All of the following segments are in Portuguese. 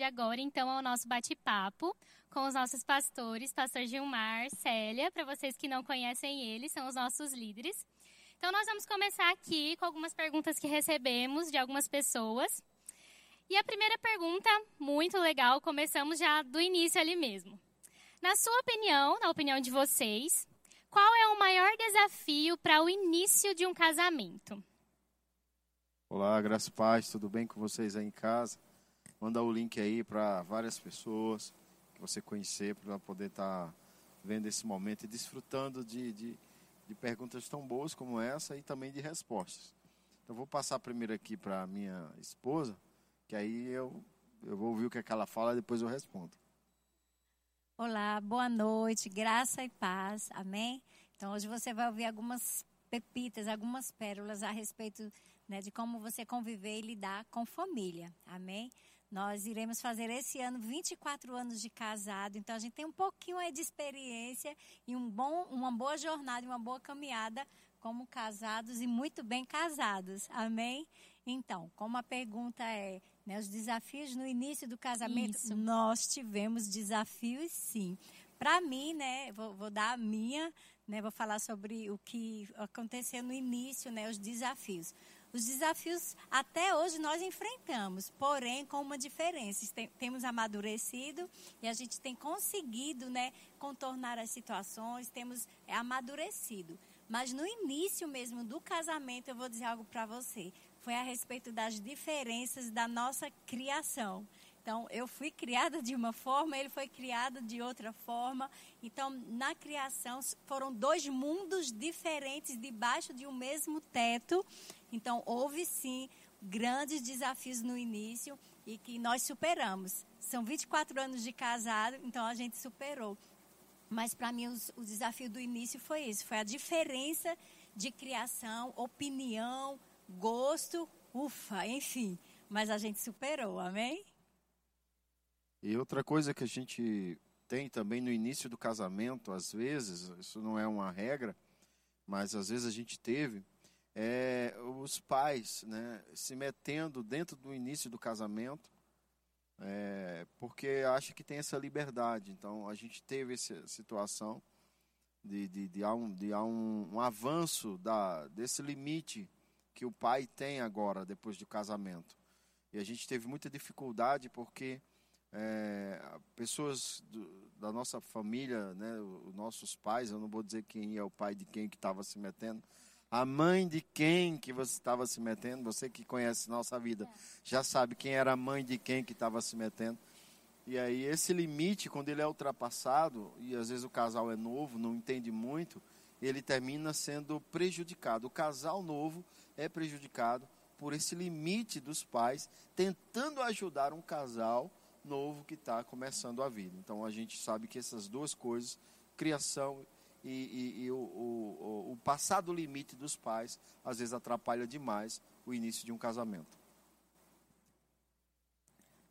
de agora, então, ao nosso bate-papo com os nossos pastores, pastor Gilmar, Célia, para vocês que não conhecem eles, são os nossos líderes. Então, nós vamos começar aqui com algumas perguntas que recebemos de algumas pessoas. E a primeira pergunta, muito legal, começamos já do início ali mesmo. Na sua opinião, na opinião de vocês, qual é o maior desafio para o início de um casamento? Olá, graças paz, tudo bem com vocês aí em casa? Manda o link aí para várias pessoas que você conhecer para poder estar tá vendo esse momento e desfrutando de, de, de, perguntas tão boas como essa e também de respostas. Então vou passar primeiro aqui para minha esposa, que aí eu, eu vou ouvir o que, é que ela fala e depois eu respondo. Olá, boa noite, graça e paz, amém? Então hoje você vai ouvir algumas pepitas, algumas pérolas a respeito né, de como você conviver e lidar com família, amém? Nós iremos fazer esse ano 24 anos de casado, então a gente tem um pouquinho aí de experiência e um bom, uma boa jornada, uma boa caminhada como casados e muito bem casados. Amém? Então, como a pergunta é, né, os desafios no início do casamento, Isso. nós tivemos desafios sim. Para mim, né, vou, vou, dar a minha, né, vou falar sobre o que aconteceu no início, né, os desafios. Os desafios até hoje nós enfrentamos, porém com uma diferença. temos amadurecido e a gente tem conseguido né, contornar as situações, temos é, amadurecido. Mas no início mesmo do casamento, eu vou dizer algo para você. Foi a respeito das diferenças da nossa criação. Então, eu fui criada de uma forma, ele foi criado de outra forma. Então, na criação, foram dois mundos diferentes debaixo de um mesmo teto. Então, houve sim grandes desafios no início e que nós superamos. São 24 anos de casado, então a gente superou. Mas para mim os, o desafio do início foi isso, foi a diferença de criação, opinião, gosto, ufa, enfim. Mas a gente superou, amém? E outra coisa que a gente tem também no início do casamento, às vezes, isso não é uma regra, mas às vezes a gente teve, é, os pais né, se metendo dentro do início do casamento, é, porque acha que tem essa liberdade. Então, a gente teve essa situação de, de, de, há, um, de há um, um avanço da, desse limite que o pai tem agora, depois do casamento. E a gente teve muita dificuldade porque é, pessoas do, da nossa família, né, os nossos pais, eu não vou dizer quem é o pai de quem que estava se metendo, a mãe de quem que você estava se metendo, você que conhece nossa vida, já sabe quem era a mãe de quem que estava se metendo. E aí esse limite, quando ele é ultrapassado, e às vezes o casal é novo, não entende muito, ele termina sendo prejudicado. O casal novo é prejudicado por esse limite dos pais, tentando ajudar um casal novo que está começando a vida. Então a gente sabe que essas duas coisas, criação e, e, e o, o, o passar do limite dos pais, às vezes atrapalha demais o início de um casamento.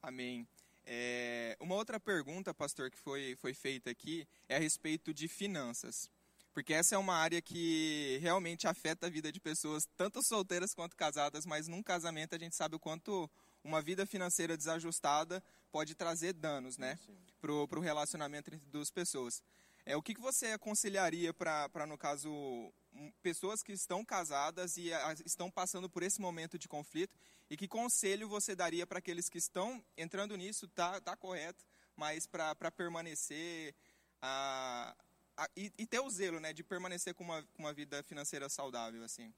Amém. É, uma outra pergunta, pastor, que foi, foi feita aqui é a respeito de finanças. Porque essa é uma área que realmente afeta a vida de pessoas, tanto solteiras quanto casadas, mas num casamento a gente sabe o quanto uma vida financeira desajustada pode trazer danos, né? Para o relacionamento entre duas pessoas. É, o que, que você aconselharia para, no caso, pessoas que estão casadas e a, estão passando por esse momento de conflito? E que conselho você daria para aqueles que estão entrando nisso? Tá, tá correto, mas para permanecer a, a, e, e, ter o zelo, né, de permanecer com uma, com uma vida financeira saudável, assim.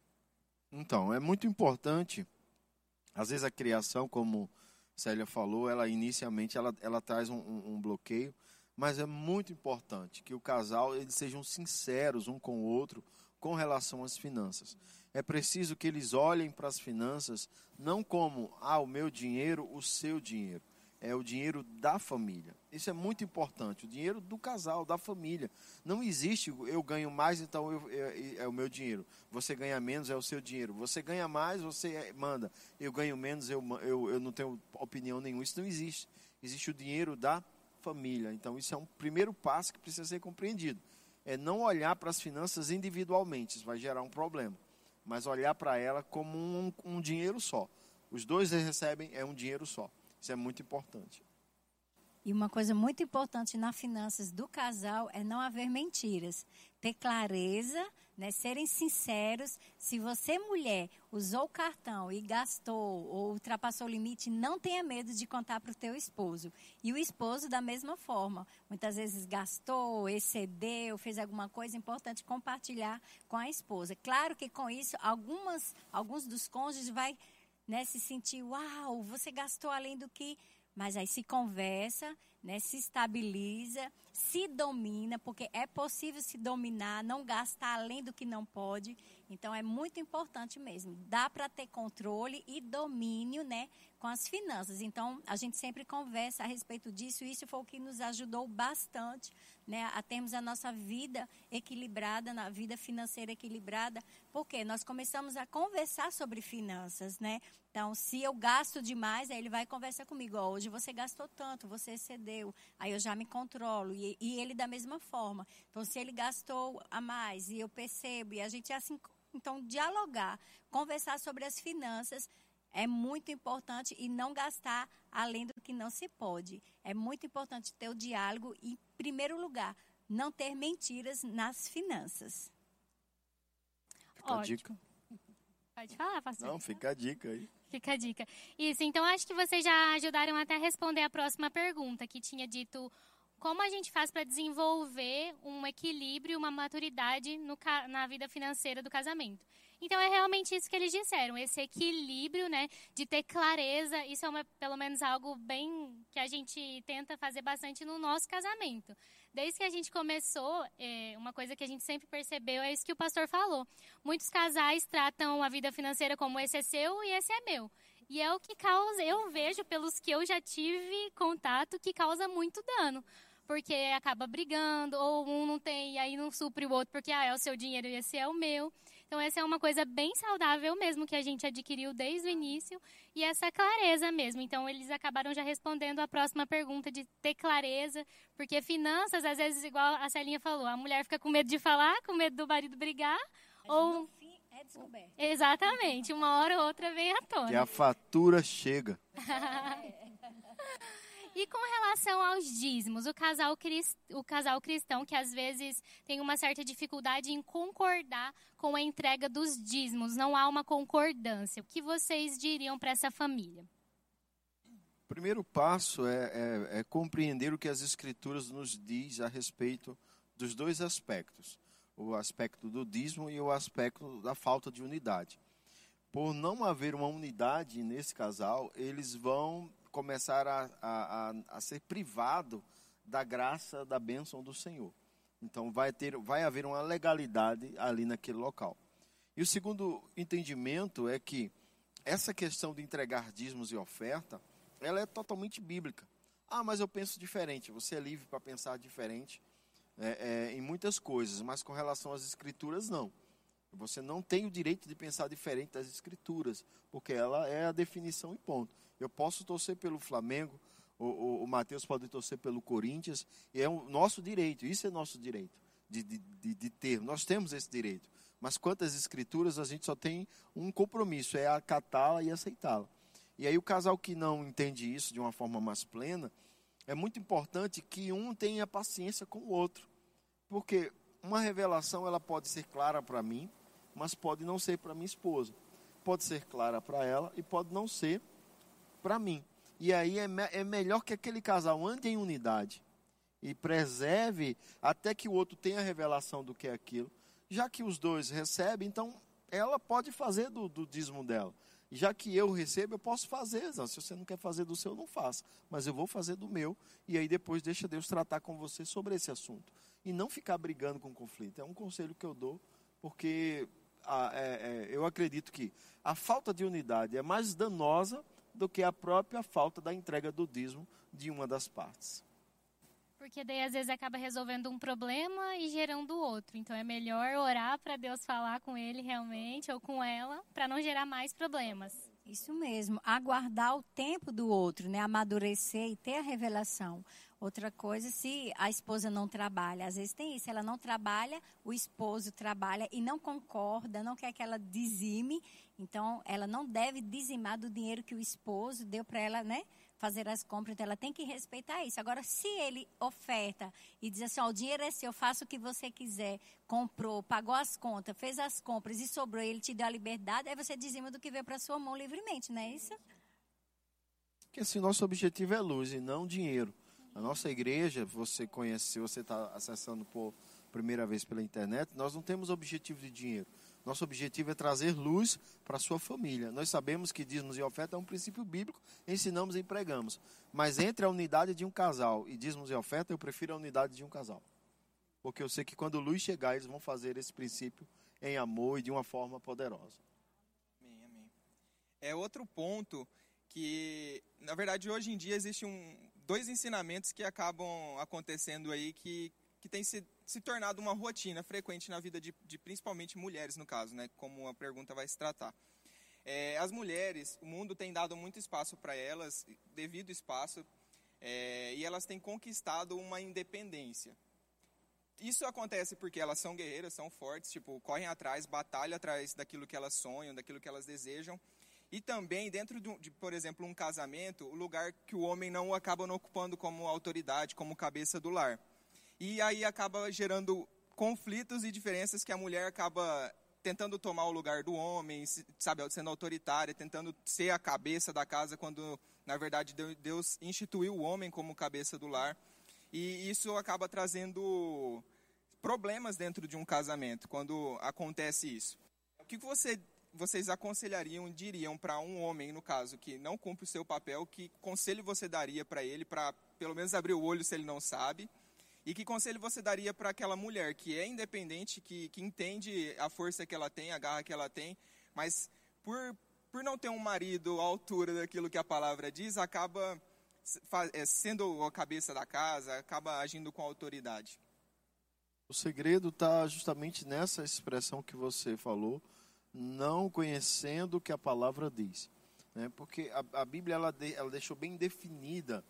Então, é muito importante. Às vezes a criação, como Célia falou, ela inicialmente ela, ela traz um, um, um bloqueio mas é muito importante que o casal eles sejam sinceros um com o outro com relação às finanças. É preciso que eles olhem para as finanças não como ah, o meu dinheiro, o seu dinheiro. É o dinheiro da família. Isso é muito importante. O dinheiro do casal, da família. Não existe eu ganho mais, então eu, é, é, o meu dinheiro. Você ganha menos, é o seu dinheiro. Você ganha mais, você é, manda. Eu ganho menos, eu, eu, eu não tenho opinião nenhuma. Isso não existe. Existe o dinheiro da família. Então, isso é um primeiro passo que precisa ser compreendido. É não olhar para as finanças individualmente, isso vai gerar um problema. Mas olhar para ela como um, um dinheiro só. Os dois recebem, é um dinheiro só. Isso é muito importante. E uma coisa muito importante nas finanças do casal é não haver mentiras. Ter clareza, né, serem sinceros. Se você, mulher, usou o cartão e gastou ou ultrapassou o limite, não tenha medo de contar para o teu esposo. E o esposo, da mesma forma. Muitas vezes gastou, excedeu, fez alguma coisa importante, compartilhar com a esposa. Claro que com isso, algumas, alguns dos cônjuges vai né, se sentir, uau, você gastou além do que mas aí se conversa, né, se estabiliza, se domina, porque é possível se dominar, não gastar além do que não pode. Então é muito importante mesmo. Dá para ter controle e domínio, né, com as finanças. Então a gente sempre conversa a respeito disso. Isso foi o que nos ajudou bastante, né, a termos a nossa vida equilibrada, na vida financeira equilibrada, porque nós começamos a conversar sobre finanças, né? Então, se eu gasto demais, aí ele vai conversar comigo. Oh, hoje você gastou tanto, você excedeu. Aí eu já me controlo. E, e, ele da mesma forma. Então, se ele gastou a mais e eu percebo, e a gente assim então, dialogar, conversar sobre as finanças é muito importante e não gastar além do que não se pode. É muito importante ter o diálogo e, primeiro lugar, não ter mentiras nas finanças. Fica a dica. Pode falar, pastor. Não, fica a dica aí. Fica a dica. Isso, então acho que vocês já ajudaram até a responder a próxima pergunta, que tinha dito como a gente faz para desenvolver um equilíbrio, uma maturidade no, na vida financeira do casamento. Então é realmente isso que eles disseram, esse equilíbrio, né, de ter clareza. Isso é uma, pelo menos algo bem que a gente tenta fazer bastante no nosso casamento. Desde que a gente começou, é, uma coisa que a gente sempre percebeu é isso que o pastor falou. Muitos casais tratam a vida financeira como esse é seu e esse é meu. E é o que causa, eu vejo pelos que eu já tive contato, que causa muito dano porque acaba brigando, ou um não tem e aí não supre o outro porque ah, é o seu dinheiro e esse é o meu. Então, essa é uma coisa bem saudável mesmo que a gente adquiriu desde o início e essa clareza mesmo. Então, eles acabaram já respondendo a próxima pergunta de ter clareza, porque finanças, às vezes, igual a Celinha falou, a mulher fica com medo de falar, com medo do marido brigar, Mas ou. É descoberto. Exatamente, uma hora ou outra vem à tona. Que a fatura chega. E com relação aos dízimos, o casal, o casal cristão que às vezes tem uma certa dificuldade em concordar com a entrega dos dízimos, não há uma concordância. O que vocês diriam para essa família? O primeiro passo é, é, é compreender o que as Escrituras nos diz a respeito dos dois aspectos: o aspecto do dízimo e o aspecto da falta de unidade. Por não haver uma unidade nesse casal, eles vão começar a, a, a, ser privado da graça, da bênção do Senhor. Então vai, ter, vai haver uma legalidade ali naquele local. E o segundo entendimento é que essa questão de entregar dízimos e oferta, ela é totalmente bíblica. Ah, mas eu penso diferente. Você é livre para pensar diferente é, é, em muitas coisas, mas com relação às escrituras, não. Você não tem o direito de pensar diferente das escrituras, porque ela é a definição e ponto. Eu posso torcer pelo Flamengo, o, o, o Matheus pode torcer pelo Corinthians, e é o nosso direito, isso é nosso direito de, de, de, de ter. Nós temos esse direito. Mas quantas escrituras a gente só tem um compromisso, é acatá-la e aceitá-la. E aí o casal que não entende isso de uma forma mais plena, é muito importante que um tenha paciência com o outro. Porque uma revelação ela pode ser clara para mim, mas pode não ser para minha esposa. Pode ser clara para ela e pode não ser para mim. E aí é, me, é melhor que aquele casal ande em unidade e preserve até que o outro tenha a revelação do que é aquilo. Já que os dois recebem, então ela pode fazer do, do dízimo dela. Já que eu recebo, eu posso fazer. Se você não quer fazer do seu, não faça. Mas eu vou fazer do meu. E aí depois deixa Deus tratar com você sobre esse assunto. E não ficar brigando com conflito. É um conselho que eu dou, porque a, é, é, eu acredito que a falta de unidade é mais danosa do que a própria falta da entrega do dízimo de uma das partes. Porque daí às vezes acaba resolvendo um problema e gerando outro. Então é melhor orar para Deus falar com ele realmente ou com ela para não gerar mais problemas. Isso mesmo, aguardar o tempo do outro, né? Amadurecer e ter a revelação. Outra coisa, se a esposa não trabalha, às vezes tem isso, ela não trabalha, o esposo trabalha e não concorda, não quer que ela dizime, então ela não deve dizimar do dinheiro que o esposo deu para ela, né? fazer as compras, então ela tem que respeitar isso. Agora, se ele oferta e diz assim, ó, o dinheiro é seu, faça o que você quiser, comprou, pagou as contas, fez as compras e sobrou, ele te deu a liberdade, aí você dizima do que veio para sua mão livremente, não é isso? Porque assim, nosso objetivo é luz e não dinheiro. A nossa igreja, você conhece, se você está acessando por primeira vez pela internet, nós não temos objetivo de dinheiro. Nosso objetivo é trazer luz para a sua família. Nós sabemos que dízimos e oferta é um princípio bíblico, ensinamos e pregamos. Mas entre a unidade de um casal e dízimos e oferta, eu prefiro a unidade de um casal. Porque eu sei que quando luz chegar, eles vão fazer esse princípio em amor e de uma forma poderosa. Amém, amém. É outro ponto que, na verdade, hoje em dia existe um, dois ensinamentos que acabam acontecendo aí que, que tem se, se tornado uma rotina frequente na vida de, de principalmente mulheres, no caso, né, como a pergunta vai se tratar. É, as mulheres, o mundo tem dado muito espaço para elas, devido espaço, é, e elas têm conquistado uma independência. Isso acontece porque elas são guerreiras, são fortes, tipo, correm atrás, batalham atrás daquilo que elas sonham, daquilo que elas desejam. E também, dentro de, de, por exemplo, um casamento, o lugar que o homem não acaba não ocupando como autoridade, como cabeça do lar. E aí acaba gerando conflitos e diferenças que a mulher acaba tentando tomar o lugar do homem, sabe, sendo autoritária, tentando ser a cabeça da casa, quando na verdade Deus instituiu o homem como cabeça do lar. E isso acaba trazendo problemas dentro de um casamento, quando acontece isso. O que você, vocês aconselhariam, diriam para um homem, no caso, que não cumpre o seu papel, que conselho você daria para ele, para pelo menos abrir o olho se ele não sabe, e que conselho você daria para aquela mulher que é independente, que, que entende a força que ela tem, a garra que ela tem, mas por, por não ter um marido à altura daquilo que a palavra diz, acaba é, sendo a cabeça da casa, acaba agindo com autoridade? O segredo está justamente nessa expressão que você falou, não conhecendo o que a palavra diz. Né? Porque a, a Bíblia ela, de, ela deixou bem definida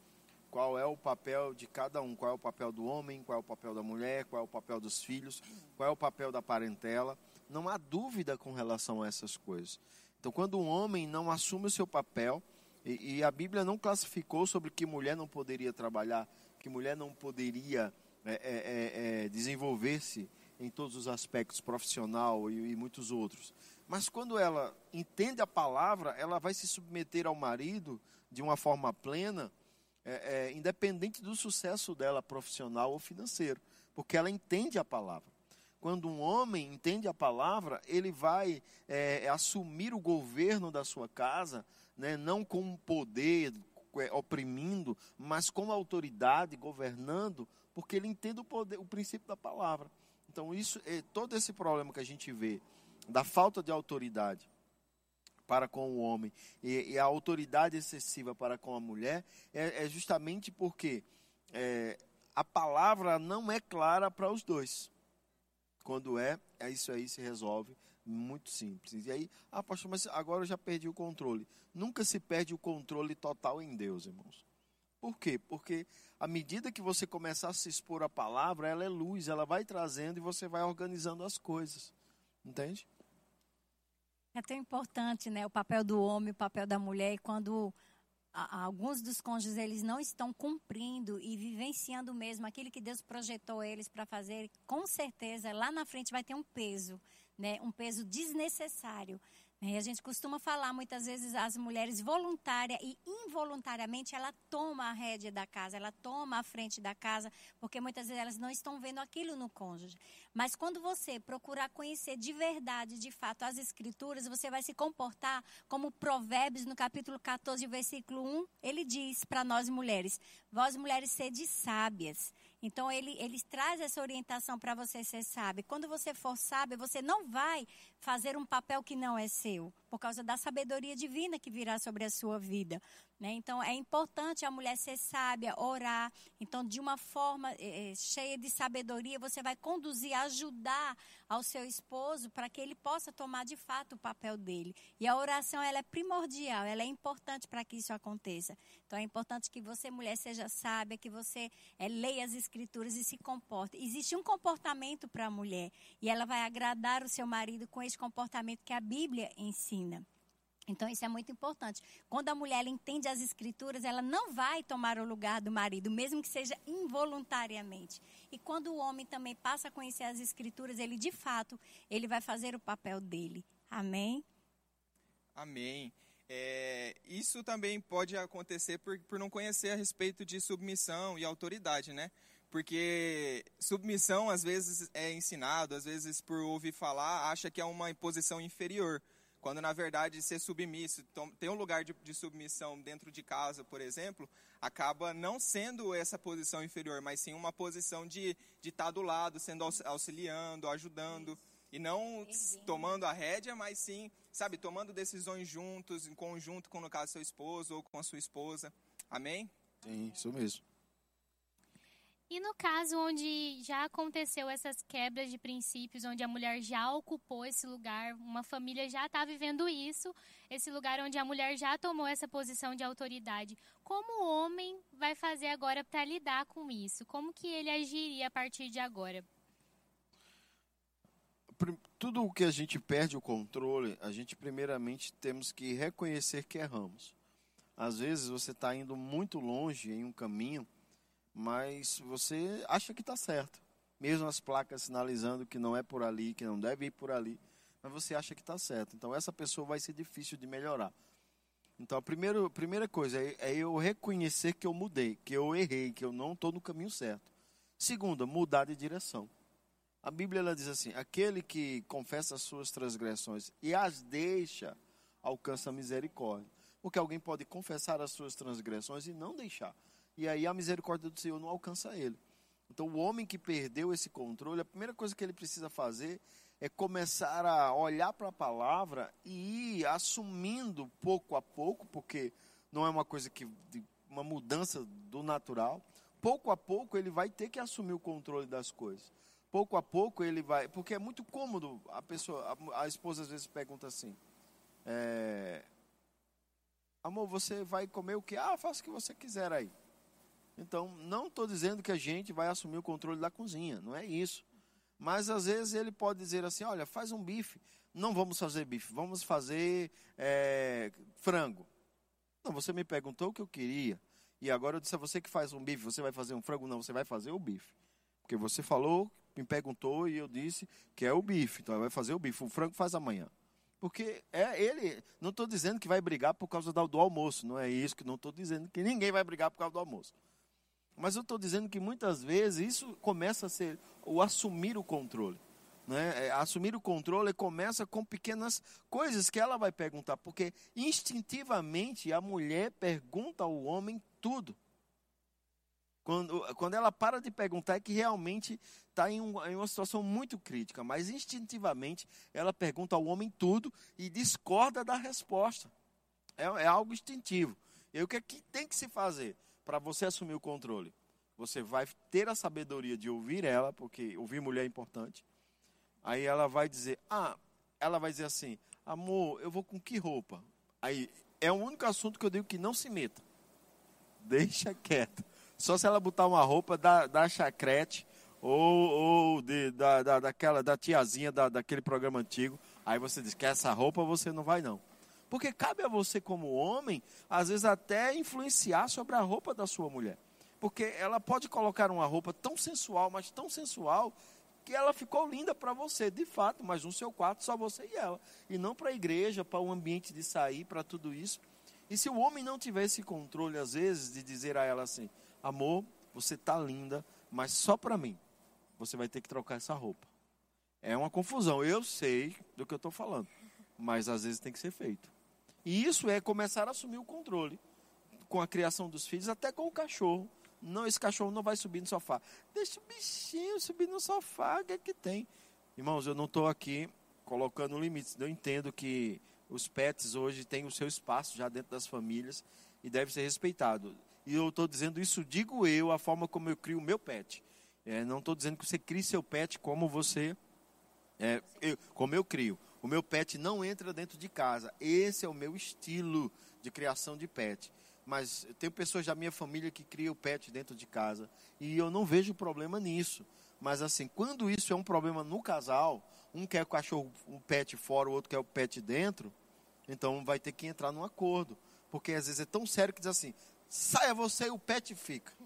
qual é o papel de cada um, qual é o papel do homem, qual é o papel da mulher, qual é o papel dos filhos, qual é o papel da parentela. Não há dúvida com relação a essas coisas. Então, quando um homem não assume o seu papel, e, e a Bíblia não classificou sobre que mulher não poderia trabalhar, que mulher não poderia é, é, é, é desenvolver-se em todos os aspectos, profissional e, e muitos outros. Mas quando ela entende a palavra, ela vai se submeter ao marido de uma forma plena, é, é, independente do sucesso dela profissional ou financeiro, porque ela entende a palavra. Quando um homem entende a palavra, ele vai é, assumir o governo da sua casa, né, não com poder, é, oprimindo, mas com autoridade, governando, porque ele entende o, poder, o princípio da palavra. Então, isso é todo esse problema que a gente vê da falta de autoridade para com o homem e, e a autoridade excessiva para com a mulher é, é justamente porque é, a palavra não é clara para os dois. Quando é, é isso aí se resolve muito simples. E aí, ah, pastor, mas agora eu já perdi o controle. Nunca se perde o controle total em Deus, irmãos. Por quê? Porque à medida que você começar a se expor à palavra, ela é luz, ela vai trazendo e você vai organizando as coisas. Entende? É tão importante, né, o papel do homem, o papel da mulher, e quando a, alguns dos cônjuges eles não estão cumprindo e vivenciando mesmo aquilo que Deus projetou eles para fazer, com certeza lá na frente vai ter um peso, né, um peso desnecessário. E a gente costuma falar muitas vezes as mulheres voluntária e involuntariamente ela toma a rédea da casa, ela toma a frente da casa, porque muitas vezes elas não estão vendo aquilo no cônjuge. Mas quando você procurar conhecer de verdade, de fato, as escrituras, você vai se comportar como Provérbios no capítulo 14, versículo 1, ele diz para nós mulheres: Vós mulheres sede sábias. Então ele, ele traz essa orientação para você ser sábio. Quando você for sábio, você não vai fazer um papel que não é seu, por causa da sabedoria divina que virá sobre a sua vida. Né? Então, é importante a mulher ser sábia, orar. Então, de uma forma é, cheia de sabedoria, você vai conduzir, ajudar ao seu esposo para que ele possa tomar de fato o papel dele. E a oração, ela é primordial, ela é importante para que isso aconteça. Então, é importante que você, mulher, seja sábia, que você é, leia as escrituras e se comporte. Existe um comportamento para a mulher e ela vai agradar o seu marido com esse comportamento que a Bíblia ensina. Então, isso é muito importante. Quando a mulher entende as escrituras, ela não vai tomar o lugar do marido, mesmo que seja involuntariamente. E quando o homem também passa a conhecer as escrituras, ele de fato, ele vai fazer o papel dele. Amém? Amém. É, isso também pode acontecer por, por não conhecer a respeito de submissão e autoridade, né? Porque submissão às vezes é ensinado, às vezes por ouvir falar, acha que é uma imposição inferior quando na verdade ser submisso, ter um lugar de, de, submissão dentro de casa, por exemplo, acaba não sendo essa posição inferior, mas sim uma posição de estar tá do lado, sendo auxiliando, ajudando, e não tomando a rédea, mas sim, sabe, tomando decisões juntos, em conjunto com, no caso, seu esposo ou com a sua esposa. Amém? Sim, isso mesmo. E no caso onde já aconteceu essas quebras de princípios, onde a mulher já ocupou esse lugar, uma família já está vivendo isso, esse lugar onde a mulher já tomou essa posição de autoridade, como o homem vai fazer agora para lidar com isso? Como que ele agiria a partir de agora? Tudo o que a gente perde o controle, a gente primeiramente temos que reconhecer que erramos. Às vezes você está indo muito longe em um caminho mas você acha que está certo. Mesmo as placas sinalizando que não é por ali, que não deve ir por ali, mas você acha que está certo. Então essa pessoa vai ser difícil de melhorar. Então a primeira, primeira coisa é, é eu reconhecer que eu mudei, que eu errei, que eu não estou no caminho certo. Segunda, mudar de direção. A Bíblia ela diz assim: aquele que confessa as suas transgressões e as deixa, alcança a misericórdia. Porque alguém pode confessar as suas transgressões e não deixar e aí a misericórdia do Senhor não alcança ele. Então, o homem que perdeu esse controle, a primeira coisa que ele precisa fazer é começar a olhar para a palavra e ir assumindo pouco a pouco, porque não é uma coisa que uma mudança do natural. Pouco a pouco ele vai ter que assumir o controle das coisas. Pouco a pouco ele vai, porque é muito cômodo a pessoa, a, a esposa às vezes pergunta assim: é, Amor, você vai comer o que? Ah, faça o que você quiser aí. Então, não estou dizendo que a gente vai assumir o controle da cozinha, não é isso. Mas às vezes ele pode dizer assim: olha, faz um bife. Não vamos fazer bife, vamos fazer é, frango. Não, você me perguntou o que eu queria. E agora eu disse a você que faz um bife, você vai fazer um frango? Não, você vai fazer o bife. Porque você falou, me perguntou e eu disse que é o bife. Então vai fazer o bife. O frango faz amanhã. Porque é ele. Não estou dizendo que vai brigar por causa do, almoço. Não é isso que não estou dizendo que ninguém vai brigar por causa do almoço. Mas eu estou dizendo que muitas vezes isso começa a ser o assumir o controle. Né? É, assumir o controle começa com pequenas coisas que ela vai perguntar, porque instintivamente a mulher pergunta ao homem tudo. Quando, quando ela para de perguntar, é que realmente está em, um, em uma situação muito crítica, mas instintivamente ela pergunta ao homem tudo e discorda da resposta. É, é algo instintivo. E o que, é que tem que se fazer? Para você assumir o controle, você vai ter a sabedoria de ouvir ela, porque ouvir mulher é importante. Aí ela vai dizer, ah, ela vai dizer assim, amor, eu vou com que roupa? Aí é o único assunto que eu digo que não se meta. Deixa quieto. Só se ela botar uma roupa da, da chacrete ou, ou de, da, da, daquela, da tiazinha da, daquele programa antigo. Aí você diz que essa roupa você não vai não. Porque cabe a você, como homem, às vezes até influenciar sobre a roupa da sua mulher. Porque ela pode colocar uma roupa tão sensual, mas tão sensual, que ela ficou linda para você, de fato, mas no seu quarto só você e ela. E não para a igreja, para o ambiente de sair, para tudo isso. E se o homem não tiver esse controle, às vezes, de dizer a ela assim: amor, você está linda, mas só para mim. Você vai ter que trocar essa roupa. É uma confusão. Eu sei do que eu estou falando, mas às vezes tem que ser feito. E isso é começar a assumir o controle com a criação dos filhos, até com o cachorro. Não, esse cachorro não vai subir no sofá. Deixa o bichinho subir no sofá, o que é que tem? Irmãos, eu não estou aqui colocando limites. Eu entendo que os pets hoje têm o seu espaço já dentro das famílias e deve ser respeitado. E eu estou dizendo isso, digo eu, a forma como eu crio o meu pet. É, não estou dizendo que você crie seu pet como você, é, eu, como eu crio. O meu pet não entra dentro de casa. Esse é o meu estilo de criação de pet. Mas tem pessoas da minha família que criam pet dentro de casa. E eu não vejo problema nisso. Mas assim, quando isso é um problema no casal, um quer o cachorro, um pet fora, o outro quer o pet dentro, Então vai ter que entrar num acordo. Porque às vezes é tão sério que diz assim: saia você e o pet fica.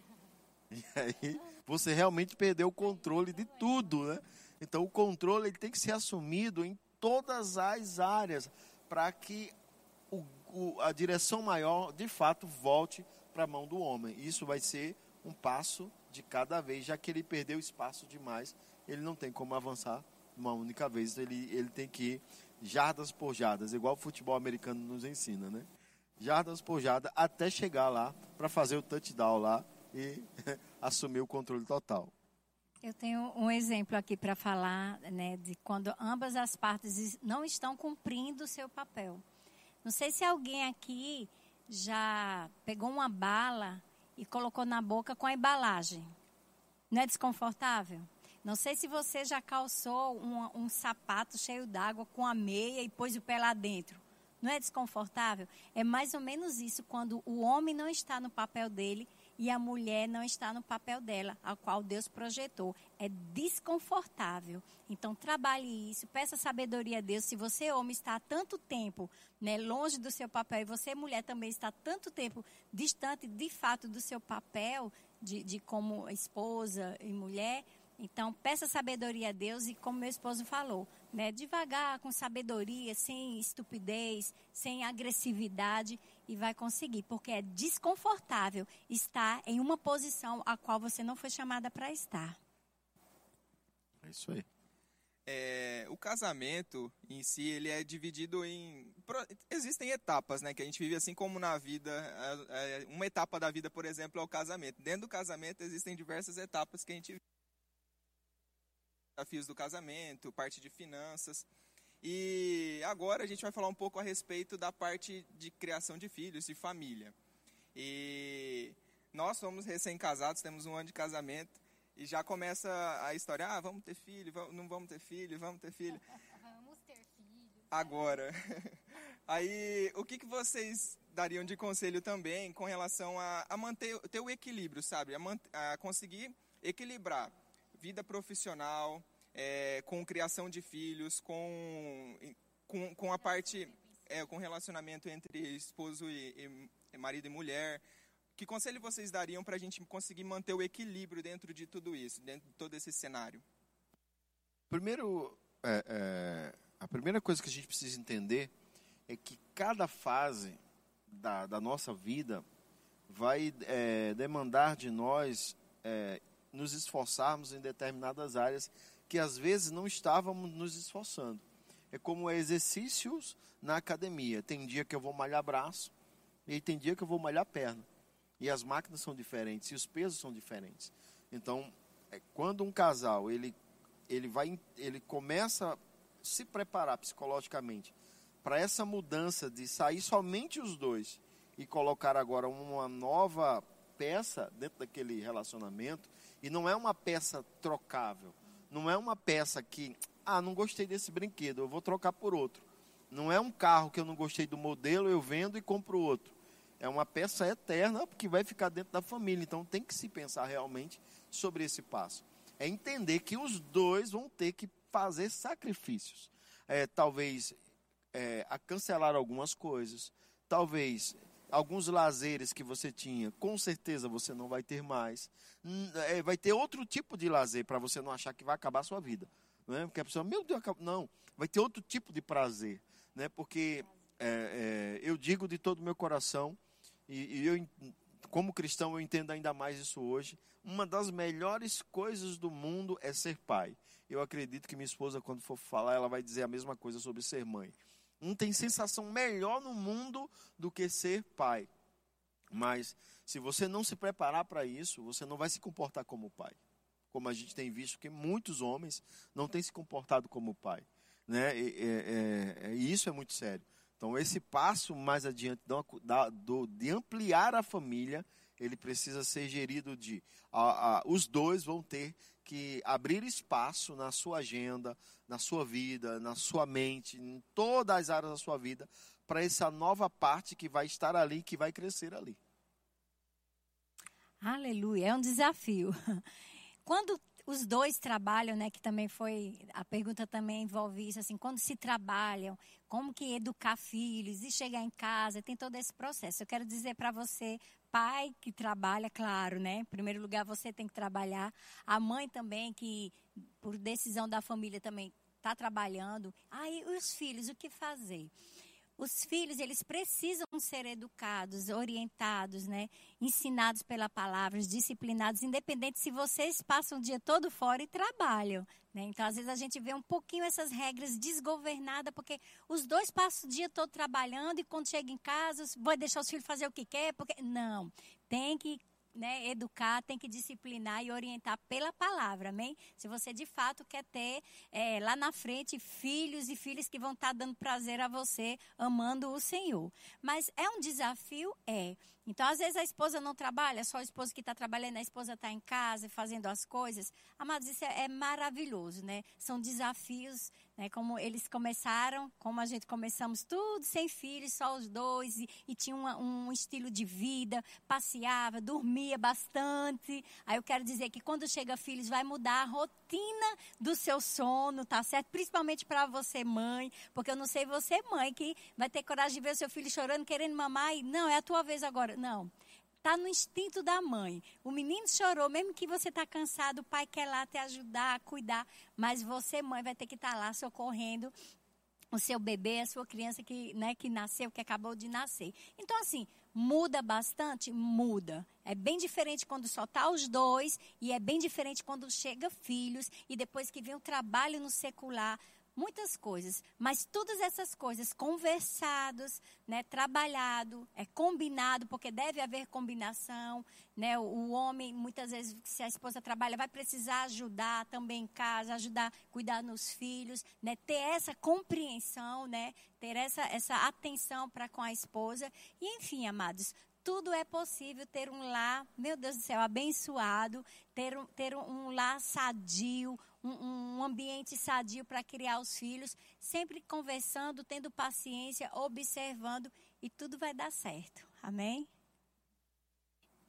E aí você realmente perdeu o controle de tudo, né? Então o controle ele tem que ser assumido em todas as áreas para que o, o, a direção maior de fato volte para a mão do homem. Isso vai ser um passo de cada vez, já que ele perdeu espaço demais, ele não tem como avançar uma única vez, ele, ele tem que ir jardas por jardas, igual o futebol americano nos ensina, né? Jardas por jardas até chegar lá para fazer o touchdown lá e assumir o controle total. Eu tenho um exemplo aqui para falar, né, de quando ambas as partes não estão cumprindo o seu papel. Não sei se alguém aqui já pegou uma bala e colocou na boca com a embalagem. Não é desconfortável? Não sei se você já calçou um, um sapato cheio d'água com a meia e pôs o pé lá dentro. Não é desconfortável? É mais ou menos isso quando o homem não está no papel dele e a mulher não está no papel dela, ao qual Deus projetou. É desconfortável. Então, trabalhe isso, peça sabedoria a Deus. Se você, homem, está há tanto tempo né, longe do seu papel e você, mulher, também está há tanto tempo distante, de fato, do seu papel de, de como esposa e mulher, então, peça sabedoria a Deus e, como meu esposo falou, né, devagar, com sabedoria, sem estupidez, sem agressividade, e vai conseguir, porque é desconfortável estar em uma posição a qual você não foi chamada para estar. É isso aí. É, o casamento em si ele é dividido em existem etapas né que a gente vive assim como na vida uma etapa da vida por exemplo é o casamento dentro do casamento existem diversas etapas que a gente desafios do casamento, parte de finanças. E agora a gente vai falar um pouco a respeito da parte de criação de filhos, de família. E nós somos recém-casados, temos um ano de casamento, e já começa a história, ah, vamos ter filho, não vamos ter filho, vamos ter filho. Vamos ter filho. Agora. Aí, o que, que vocês dariam de conselho também com relação a, a manter ter o equilíbrio, sabe? A, a conseguir equilibrar vida profissional, é, com criação de filhos, com, com, com a parte, é, com relacionamento entre esposo e, e marido e mulher. Que conselho vocês dariam para a gente conseguir manter o equilíbrio dentro de tudo isso, dentro de todo esse cenário? Primeiro, é, é, a primeira coisa que a gente precisa entender é que cada fase da, da nossa vida vai é, demandar de nós é, nos esforçarmos em determinadas áreas que às vezes não estávamos nos esforçando. É como exercícios na academia. Tem dia que eu vou malhar braço e tem dia que eu vou malhar perna. E as máquinas são diferentes e os pesos são diferentes. Então, é, quando um casal ele ele vai ele começa a se preparar psicologicamente para essa mudança de sair somente os dois e colocar agora uma nova peça dentro daquele relacionamento, e não é uma peça trocável. Não é uma peça que, ah, não gostei desse brinquedo, eu vou trocar por outro. Não é um carro que eu não gostei do modelo, eu vendo e compro outro. É uma peça eterna que vai ficar dentro da família. Então tem que se pensar realmente sobre esse passo. É entender que os dois vão ter que fazer sacrifícios. É, talvez é, a cancelar algumas coisas, talvez alguns lazeres que você tinha, com certeza você não vai ter mais. É, vai ter outro tipo de lazer para você não achar que vai acabar a sua vida. Né? Porque a pessoa, meu Deus, não, vai ter outro tipo de prazer. Né? Porque é, é, eu digo de todo o meu coração, e, e eu, como cristão, eu entendo ainda mais isso hoje. Uma das melhores coisas do mundo é ser pai. Eu acredito que minha esposa, quando for falar, ela vai dizer a mesma coisa sobre ser mãe. Não tem sensação melhor no mundo do que ser pai. Mas se você não se preparar para isso, você não vai se comportar como pai. Como a gente tem visto que muitos homens não têm se comportado como pai. Né? E, é, é, isso é muito sério. Então, esse passo mais adiante de ampliar a família, ele precisa ser gerido de. A, a, os dois vão ter que abrir espaço na sua agenda, na sua vida, na sua mente, em todas as áreas da sua vida, para essa nova parte que vai estar ali, que vai crescer ali. Aleluia, é um desafio. Quando os dois trabalham, né? Que também foi a pergunta também envolve isso, assim, quando se trabalham, como que educar filhos e chegar em casa, tem todo esse processo. Eu quero dizer para você, pai que trabalha, claro, né? Em primeiro lugar, você tem que trabalhar. A mãe também que por decisão da família também está trabalhando. Aí os filhos, o que fazer? Os filhos, eles precisam ser educados, orientados, né? Ensinados pela palavra, disciplinados, independente se vocês passam o dia todo fora e trabalham, né? Então, às vezes a gente vê um pouquinho essas regras desgovernadas, porque os dois passam o dia todo trabalhando e quando chega em casa, vai deixar os filhos fazer o que quer, porque não, tem que né, educar, tem que disciplinar e orientar pela palavra, amém? Se você de fato quer ter é, lá na frente filhos e filhas que vão estar tá dando prazer a você, amando o Senhor. Mas é um desafio? É. Então, às vezes a esposa não trabalha, só o esposo que está trabalhando, a esposa está em casa fazendo as coisas. Amados, isso é, é maravilhoso, né? São desafios né? Como eles começaram, como a gente começamos tudo sem filhos, só os dois, e, e tinha uma, um estilo de vida, passeava, dormia bastante. Aí eu quero dizer que quando chega filhos, vai mudar a rotina do seu sono, tá certo? Principalmente para você, mãe, porque eu não sei você, mãe, que vai ter coragem de ver o seu filho chorando, querendo mamar, e não, é a tua vez agora. Não está no instinto da mãe. O menino chorou, mesmo que você está cansado, o pai quer lá te ajudar, cuidar, mas você, mãe, vai ter que estar tá lá socorrendo o seu bebê, a sua criança que, né, que nasceu, que acabou de nascer. Então, assim, muda bastante? Muda. É bem diferente quando só tá os dois e é bem diferente quando chega filhos e depois que vem o trabalho no secular muitas coisas, mas todas essas coisas conversados, né, trabalhado, é combinado, porque deve haver combinação, né? O, o, homem muitas vezes se a esposa trabalha vai precisar ajudar também em casa, ajudar, cuidar nos filhos, né? Ter essa compreensão, né? Ter essa essa atenção para com a esposa e enfim, amados, tudo é possível ter um lar, meu Deus do céu, abençoado, ter um, ter um lar sadio, um, um ambiente sadio para criar os filhos, sempre conversando, tendo paciência, observando e tudo vai dar certo. Amém?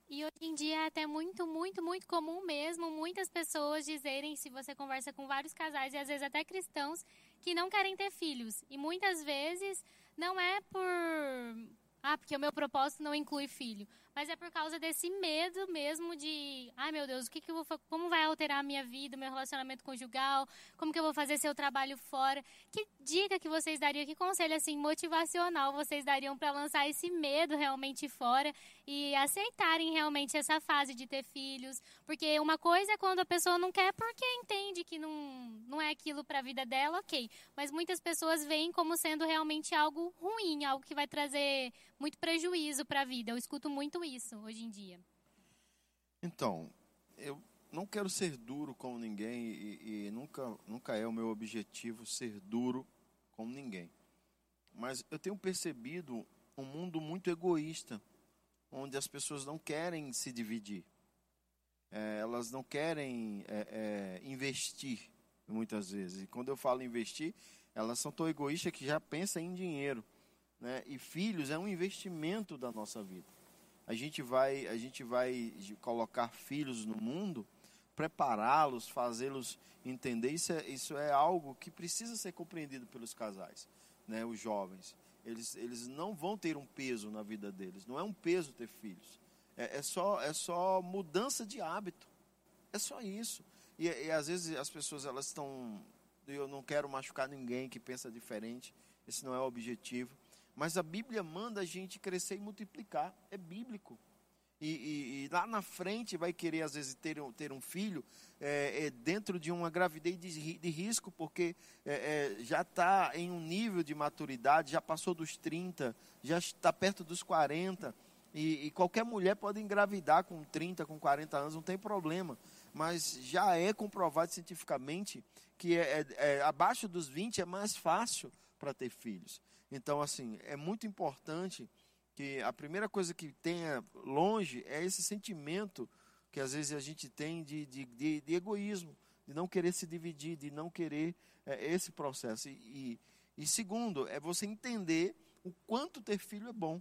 E hoje em dia é até muito, muito, muito comum mesmo muitas pessoas dizerem, se você conversa com vários casais e às vezes até cristãos, que não querem ter filhos. E muitas vezes não é por. Ah, porque o meu propósito não inclui filho mas é por causa desse medo mesmo de, ai meu Deus, o que, que eu vou, como vai alterar a minha vida, meu relacionamento conjugal, como que eu vou fazer seu trabalho fora? Que dica que vocês dariam, que conselho assim motivacional vocês dariam para lançar esse medo realmente fora e aceitarem realmente essa fase de ter filhos? Porque uma coisa é quando a pessoa não quer porque entende que não, aquilo para a vida dela, ok. Mas muitas pessoas veem como sendo realmente algo ruim, algo que vai trazer muito prejuízo para a vida. Eu escuto muito isso hoje em dia? Então, eu não quero ser duro com ninguém e, e nunca, nunca é o meu objetivo ser duro com ninguém. Mas eu tenho percebido um mundo muito egoísta, onde as pessoas não querem se dividir. É, elas não querem é, é, investir, muitas vezes. E quando eu falo investir, elas são tão egoístas que já pensam em dinheiro. Né? E filhos é um investimento da nossa vida a gente vai, a gente vai colocar filhos no mundo, prepará-los, fazê-los entender. Isso é, isso é algo que precisa ser compreendido pelos casais, né, os jovens. Eles, eles não vão ter um peso na vida deles. Não é um peso ter filhos. É, é só, é só mudança de hábito. É só isso. E, e às vezes as pessoas elas estão. Eu não quero machucar ninguém que pensa diferente. Esse não é o objetivo. Mas a Bíblia manda a gente crescer e multiplicar. É bíblico. E, e, e lá na frente vai querer, às vezes, ter, ter um filho é, é, dentro de uma gravidez de, de risco, porque é, é já está em um nível de maturidade, já passou dos 30, já está perto dos 40. E, e, qualquer mulher pode engravidar com 30, com 40 anos, não tem problema. Mas já é comprovado cientificamente que é, é, é abaixo dos 20 é mais fácil para ter filhos. Então, assim, é muito importante que a primeira coisa que tenha longe é esse sentimento que às vezes a gente tem de, de, de, de egoísmo, de não querer se dividir, de não querer é, esse processo. E, e, e segundo, é você entender o quanto ter filho é bom.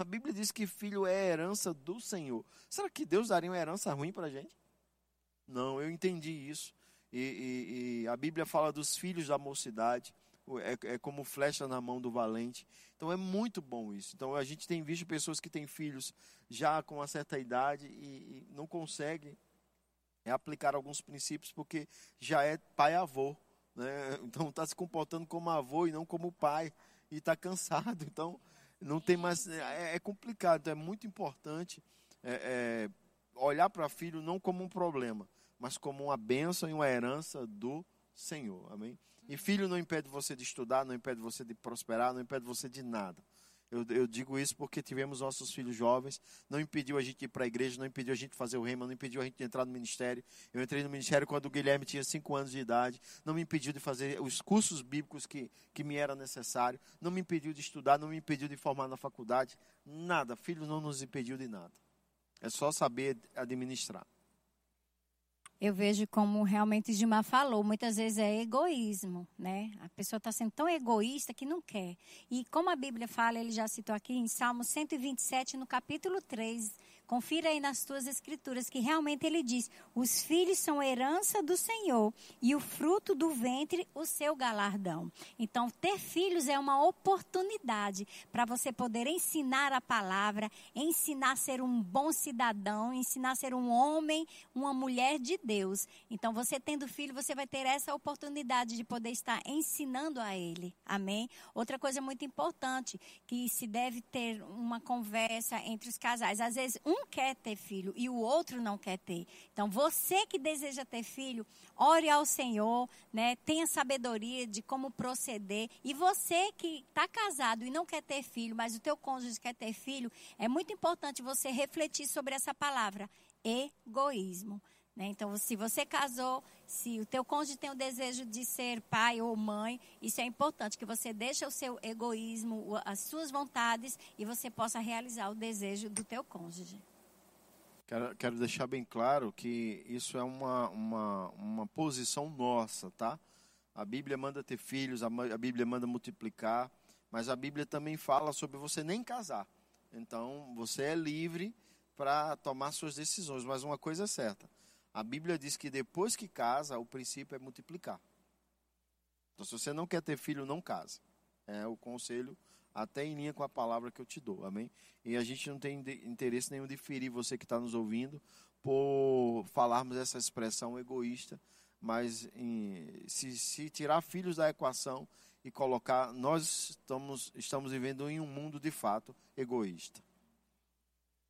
A Bíblia diz que filho é herança do Senhor. Será que Deus daria uma herança ruim para a gente? Não, eu entendi isso. E, e, e a Bíblia fala dos filhos da mocidade. É, é, como flecha na mão do valente. Então é muito bom isso. Então a gente tem visto pessoas que têm filhos já com uma certa idade e, e não conseguem aplicar alguns princípios porque já é pai avô. Né? Então está se comportando como avô e não como pai. E está cansado. Então não tem mais. É, é complicado. Então, é muito importante é, é olhar para filho não como um problema, mas como uma bênção e uma herança do Senhor. Amém? E filho não impede você de estudar, não impede você de prosperar, não impede você de nada. Eu, eu digo isso porque tivemos nossos filhos jovens, não impediu a gente ir para a igreja, não impediu a gente fazer o rema, não impediu a gente entrar no ministério. Eu entrei no ministério quando o Guilherme tinha 5 anos de idade, não me impediu de fazer os cursos bíblicos que, que me era necessário, não me impediu de estudar, não me impediu de formar na faculdade, nada. Filho não nos impediu de nada. É só saber administrar. Eu vejo como realmente Gilmar falou, muitas vezes é egoísmo, né? A pessoa está sendo tão egoísta que não quer. E como a Bíblia fala, ele já citou aqui em Salmo 127, no capítulo 3, Confira aí nas tuas escrituras que realmente ele diz: os filhos são herança do Senhor e o fruto do ventre o seu galardão. Então, ter filhos é uma oportunidade para você poder ensinar a palavra, ensinar a ser um bom cidadão, ensinar a ser um homem, uma mulher de Deus. Então, você tendo filho, você vai ter essa oportunidade de poder estar ensinando a ele. Amém? Outra coisa muito importante que se deve ter uma conversa entre os casais. Às vezes, um quer ter filho e o outro não quer ter. Então, você que deseja ter filho, ore ao Senhor, né? Tenha sabedoria de como proceder. E você que está casado e não quer ter filho, mas o teu cônjuge quer ter filho, é muito importante você refletir sobre essa palavra, egoísmo. Né? Então, se você casou, se o teu cônjuge tem o desejo de ser pai ou mãe, isso é importante, que você deixe o seu egoísmo, as suas vontades e você possa realizar o desejo do teu cônjuge. Quero, quero deixar bem claro que isso é uma, uma, uma posição nossa, tá? A Bíblia manda ter filhos, a, a Bíblia manda multiplicar, mas a Bíblia também fala sobre você nem casar. Então, você é livre para tomar suas decisões, mas uma coisa é certa a Bíblia diz que depois que casa, o princípio é multiplicar. Então, se você não quer ter filho, não casa. É o conselho até em linha com a palavra que eu te dou. Amém? E a gente não tem interesse nenhum de ferir você que está nos ouvindo por falarmos essa expressão egoísta. Mas em, se, se tirar filhos da equação e colocar, nós estamos, estamos vivendo em um mundo de fato egoísta.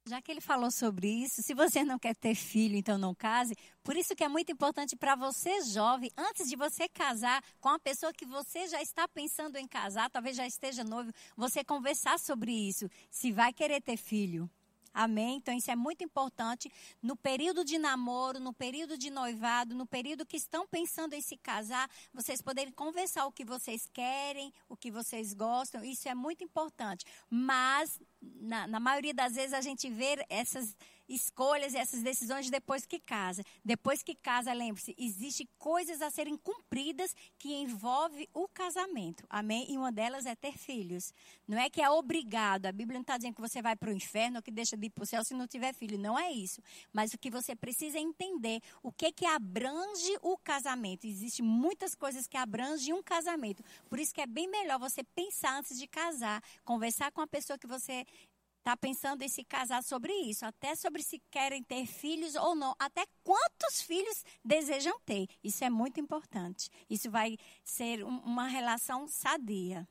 Já que ele falou sobre isso, se você não quer ter filho, então não case. Por isso que é muito importante para você, jovem, antes de você casar com a pessoa que você já está pensando em casar, talvez já esteja noivo, você conversar sobre isso. Se vai querer ter filho. Amém? Então, isso é muito importante. No período de namoro, no período de noivado, no período que estão pensando em se casar, vocês poderem conversar o que vocês querem, o que vocês gostam. Isso é muito importante. Mas, na, na maioria das vezes, a gente vê essas escolhas e essas decisões depois que casa. Depois que casa, lembre-se, existe coisas a serem cumpridas que envolve o casamento. Amém? E uma delas é ter filhos. Não é que é obrigado. A Bíblia não está dizendo que você vai para o inferno ou que deixa de ir para o céu se não tiver filho. Não é isso. Mas o que você precisa é entender o que que abrange o casamento. Existem muitas coisas que abrangem um casamento. Por isso que é bem melhor você pensar antes de casar, conversar com a pessoa que você está pensando em se casar sobre isso, até sobre se querem ter filhos ou não, até quantos filhos desejam ter. Isso é muito importante. Isso vai ser um, uma relação sadia.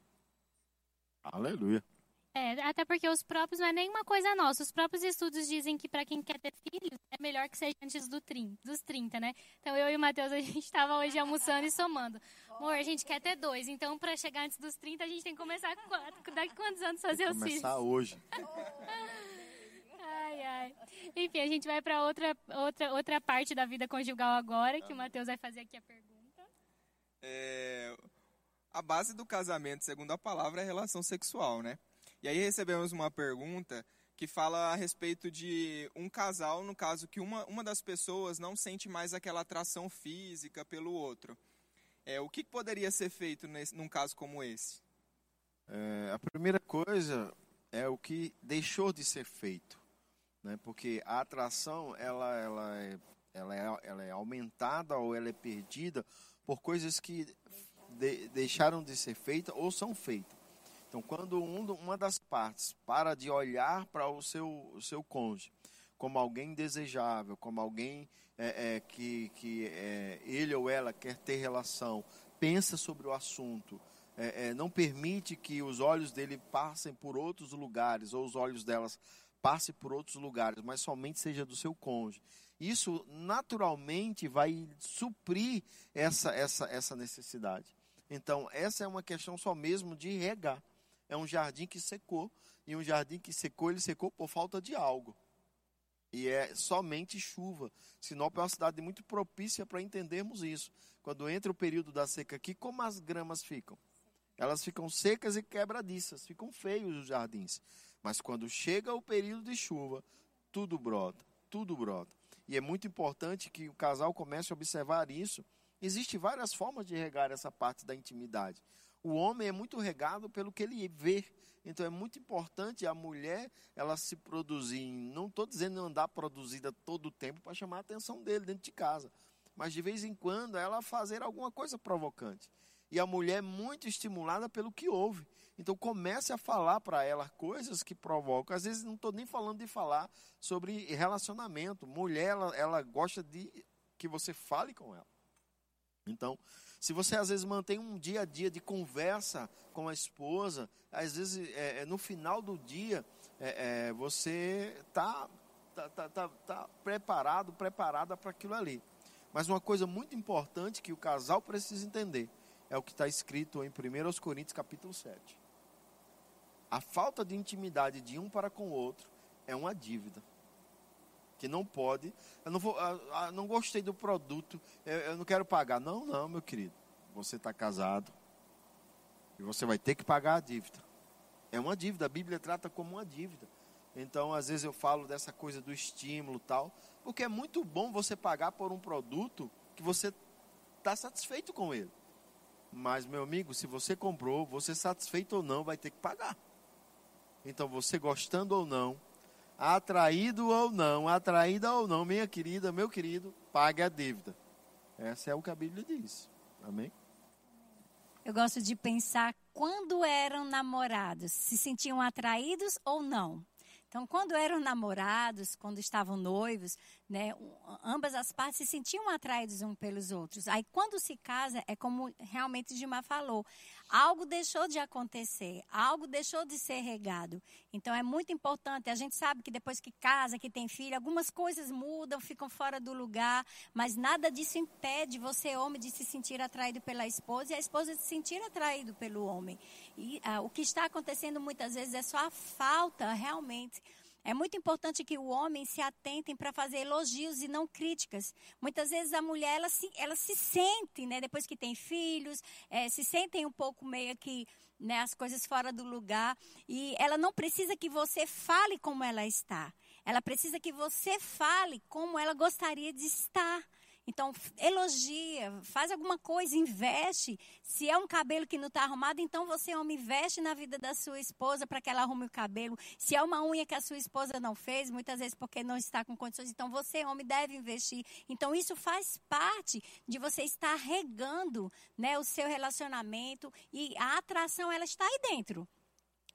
Aleluia. É, até porque os próprios não é nenhuma coisa nossa. Os próprios estudos dizem que para quem quer ter filhos, é melhor que seja antes do 30, dos 30, né? Então eu e o Matheus, a gente estava hoje almoçando e somando. Amor, a gente quer ter dois, então para chegar antes dos 30, a gente tem que começar quatro. Daqui quantos anos fazer os filhos? Começar hoje. ai, ai. Enfim, a gente vai para outra, outra, outra parte da vida conjugal agora, que o Matheus vai fazer aqui a pergunta. É, a base do casamento, segundo a palavra, é a relação sexual, né? E aí recebemos uma pergunta que fala a respeito de um casal, no caso que uma, uma das pessoas não sente mais aquela atração física pelo outro. É, o que poderia ser feito nesse, num caso como esse? É, a primeira coisa é o que deixou de ser feito, né? Porque a atração ela, ela é, ela é, ela é aumentada ou ela é perdida por coisas que de, deixaram de ser feitas ou são feitas. Então, quando um, uma das partes para de olhar para o seu, o seu cônjuge como alguém desejável, como alguém é, é, que, que é, ele ou ela quer ter relação, pensa sobre o assunto, é, é, não permite que os olhos dele passem por outros lugares, ou os olhos delas passem por outros lugares, mas somente seja do seu cônjuge. Isso naturalmente vai suprir essa, essa, essa necessidade. Então, essa é uma questão só mesmo de regar. É um jardim que secou, e um jardim que secou, ele secou por falta de algo. E é somente chuva. Sinop é uma cidade muito propícia para entendermos isso. Quando entra o período da seca aqui, como as gramas ficam? Elas ficam secas e quebradiças, ficam feios os jardins. Mas quando chega o período de chuva, tudo brota, tudo brota. E é muito importante que o casal comece a observar isso. Existem várias formas de regar essa parte da intimidade. O homem é muito regado pelo que ele vê. Então é muito importante a mulher ela se produzir. Não estou dizendo andar produzida todo o tempo para chamar a atenção dele dentro de casa. Mas de vez em quando ela fazer alguma coisa provocante. E a mulher é muito estimulada pelo que ouve. Então comece a falar para ela coisas que provocam. Às vezes não estou nem falando de falar sobre relacionamento. Mulher, ela, ela gosta de que você fale com ela. Então, se você às vezes mantém um dia a dia de conversa com a esposa, às vezes é, é no final do dia é, é, você está tá, tá, tá, tá preparado, preparada para aquilo ali. Mas uma coisa muito importante que o casal precisa entender é o que está escrito em 1 Coríntios capítulo 7. A falta de intimidade de um para com o outro é uma dívida que não pode. Eu não, vou, eu não gostei do produto, eu, eu não quero pagar. Não, não, meu querido. Você está casado e você vai ter que pagar a dívida. É uma dívida, a Bíblia trata como uma dívida. Então, às vezes eu falo dessa coisa do estímulo tal, porque é muito bom você pagar por um produto que você está satisfeito com ele. Mas, meu amigo, se você comprou, você satisfeito ou não, vai ter que pagar. Então, você gostando ou não, atraído ou não, atraída ou não, minha querida, meu querido, pague a dívida. Essa é o que a Bíblia diz. Amém? Eu gosto de pensar quando eram namorados, se sentiam atraídos ou não. Então, quando eram namorados, quando estavam noivos, né, ambas as partes se sentiam atraídos uns pelos outros. Aí, quando se casa, é como realmente Gilmar falou, algo deixou de acontecer, algo deixou de ser regado. Então, é muito importante. A gente sabe que depois que casa, que tem filho, algumas coisas mudam, ficam fora do lugar, mas nada disso impede você, homem, de se sentir atraído pela esposa e a esposa de se sentir atraído pelo homem. E ah, o que está acontecendo muitas vezes é só a falta, realmente, é muito importante que o homem se atentem para fazer elogios e não críticas. Muitas vezes a mulher ela se, ela se sente, né, depois que tem filhos, é, se sentem um pouco meio que né, as coisas fora do lugar e ela não precisa que você fale como ela está. Ela precisa que você fale como ela gostaria de estar. Então, elogia, faz alguma coisa, investe. Se é um cabelo que não está arrumado, então você, homem, investe na vida da sua esposa para que ela arrume o cabelo. Se é uma unha que a sua esposa não fez, muitas vezes porque não está com condições, então você, homem, deve investir. Então, isso faz parte de você estar regando né, o seu relacionamento e a atração, ela está aí dentro.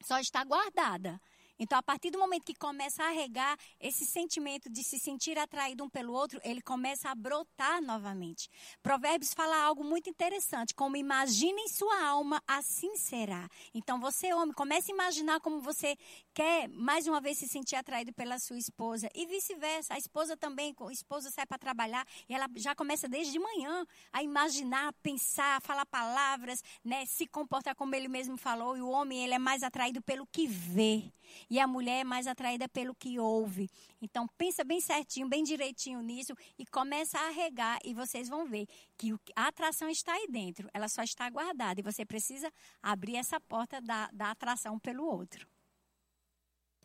Só está guardada. Então, a partir do momento que começa a regar, esse sentimento de se sentir atraído um pelo outro, ele começa a brotar novamente. Provérbios fala algo muito interessante, como imagine em sua alma, assim será. Então, você, homem, comece a imaginar como você quer, mais uma vez, se sentir atraído pela sua esposa. E vice-versa. A esposa também, a esposa sai para trabalhar e ela já começa desde de manhã a imaginar, pensar, falar palavras, né, se comportar como ele mesmo falou. E o homem, ele é mais atraído pelo que vê. E a mulher é mais atraída pelo que ouve. Então, pensa bem certinho, bem direitinho nisso e começa a regar e vocês vão ver que a atração está aí dentro. Ela só está guardada e você precisa abrir essa porta da, da atração pelo outro.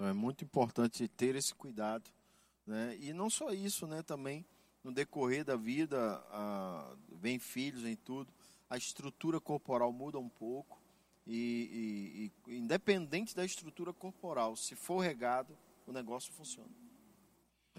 Então, é muito importante ter esse cuidado. Né? E não só isso, né? Também no decorrer da vida, ah, vem filhos, em tudo, a estrutura corporal muda um pouco. E, e, e, independente da estrutura corporal, se for regado, o negócio funciona.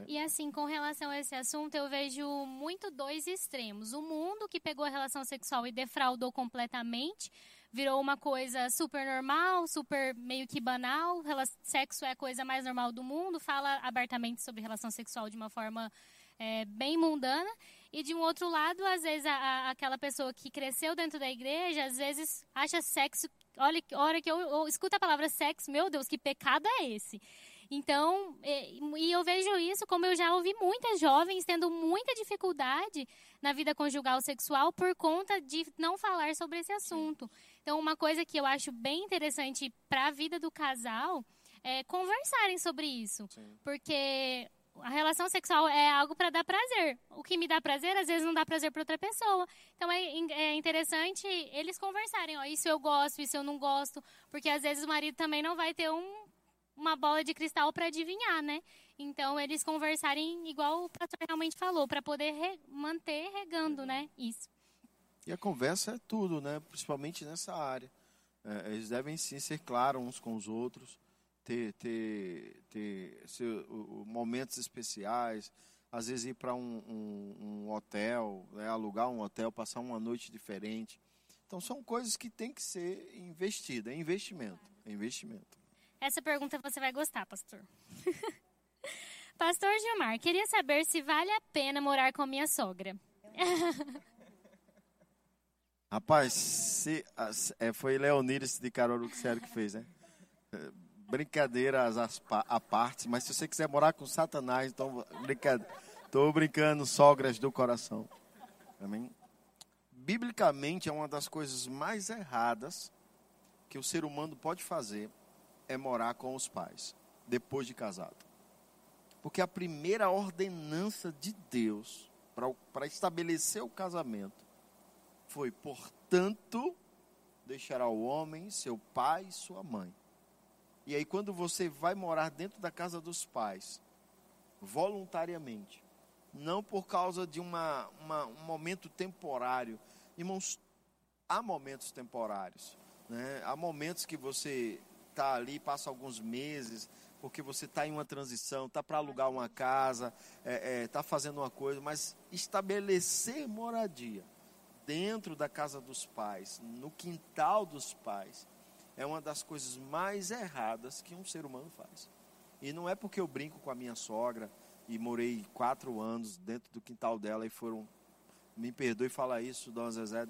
E assim, com relação a esse assunto, eu vejo muito dois extremos. O mundo que pegou a relação sexual e defraudou completamente, virou uma coisa super normal, super meio que banal. Sexo é a coisa mais normal do mundo, fala abertamente sobre relação sexual de uma forma é, bem mundana. E de um outro lado, às vezes, a, a, aquela pessoa que cresceu dentro da igreja, às vezes acha sexo. Olha, hora que eu, eu escuto a palavra sexo, meu Deus, que pecado é esse? Então, e eu vejo isso como eu já ouvi muitas jovens tendo muita dificuldade na vida conjugal sexual por conta de não falar sobre esse assunto. Então, uma coisa que eu acho bem interessante para a vida do casal é conversarem sobre isso. Sim. Porque a relação sexual é algo para dar prazer. O que me dá prazer, às vezes não dá prazer para outra pessoa. Então é, é, interessante eles conversarem, ó, isso eu gosto, isso eu não gosto, porque às vezes o marido também não vai ter um uma bola de cristal para adivinhar, né? Então eles conversarem igual o pastor realmente falou, para poder re manter regando, né? Isso. E a conversa é tudo, né? Principalmente nessa área. É, eles devem sim ser claros uns com os outros, ter, ter, ter seu, o, momentos especiais, às vezes ir para um, um, um, hotel, né? alugar um hotel, passar uma noite diferente. Então são coisas que tem que ser investida, é investimento, é investimento. Essa pergunta você vai gostar, pastor. pastor Gilmar, queria saber se vale a pena morar com minha sogra. Rapaz, se, é, foi Leonidas de Caruaru que que fez, né? É, brincadeiras à parte, mas se você quiser morar com Satanás, então brincadeira. Tô brincando, sogras do coração. Amém? Biblicamente é uma das coisas mais erradas que o ser humano pode fazer é morar com os pais, depois de casado. Porque a primeira ordenança de Deus para estabelecer o casamento foi, portanto, deixará o homem, seu pai e sua mãe. E aí, quando você vai morar dentro da casa dos pais, voluntariamente, não por causa de uma, uma um momento temporário, irmãos, há momentos temporários. Né? Há momentos que você está ali, passa alguns meses, porque você está em uma transição, está para alugar uma casa, está é, é, tá fazendo uma coisa, mas estabelecer moradia dentro da casa dos pais, no quintal dos pais, é uma das coisas mais erradas que um ser humano faz. E não é porque eu brinco com a minha sogra e morei quatro anos dentro do quintal dela e foram, me perdoe falar isso, Dona Zezé,